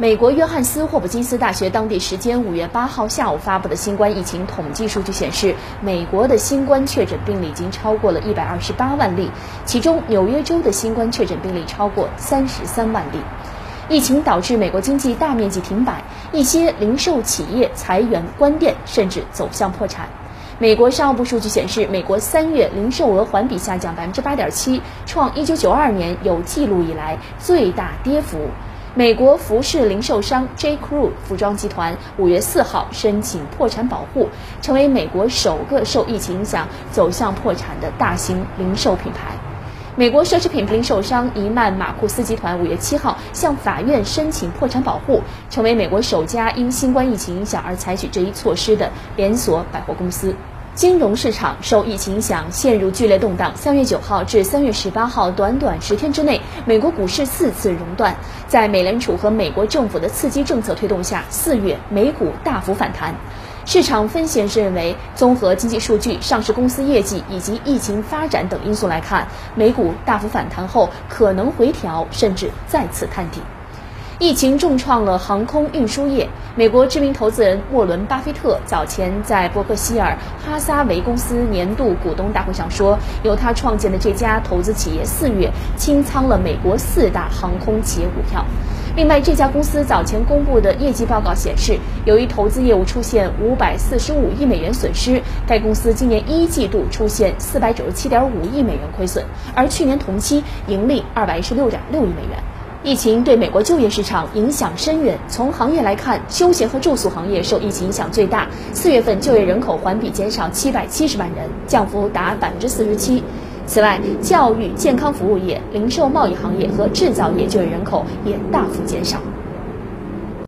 美国约翰斯霍普金斯大学当地时间五月八号下午发布的新冠疫情统计数据显示，美国的新冠确诊病例已经超过了一百二十八万例，其中纽约州的新冠确诊病例超过三十三万例。疫情导致美国经济大面积停摆，一些零售企业裁员关店，甚至走向破产。美国商务部数据显示，美国三月零售额环比下降百分之八点七，创一九九二年有记录以来最大跌幅。美国服饰零售商 J.Crew 服装集团五月四号申请破产保护，成为美国首个受疫情影响走向破产的大型零售品牌。美国奢侈品零售商伊曼马库斯集团五月七号向法院申请破产保护，成为美国首家因新冠疫情影响而采取这一措施的连锁百货公司。金融市场受疫情影响陷入剧烈动荡。三月九号至三月十八号，短短十天之内，美国股市四次熔断。在美联储和美国政府的刺激政策推动下，四月美股大幅反弹。市场分析人士认为，综合经济数据、上市公司业绩以及疫情发展等因素来看，美股大幅反弹后可能回调，甚至再次探底。疫情重创了航空运输业。美国知名投资人沃伦·巴菲特早前在伯克希尔哈撒韦公司年度股东大会上说，由他创建的这家投资企业四月清仓了美国四大航空企业股票。另外，这家公司早前公布的业绩报告显示，由于投资业务出现五百四十五亿美元损失，该公司今年一季度出现四百九十七点五亿美元亏损，而去年同期盈利二百一十六点六亿美元。疫情对美国就业市场影响深远。从行业来看，休闲和住宿行业受疫情影响最大。四月份就业人口环比减少七百七十万人，降幅达百分之四十七。此外，教育、健康服务业、零售贸易行业和制造业就业人口也大幅减少。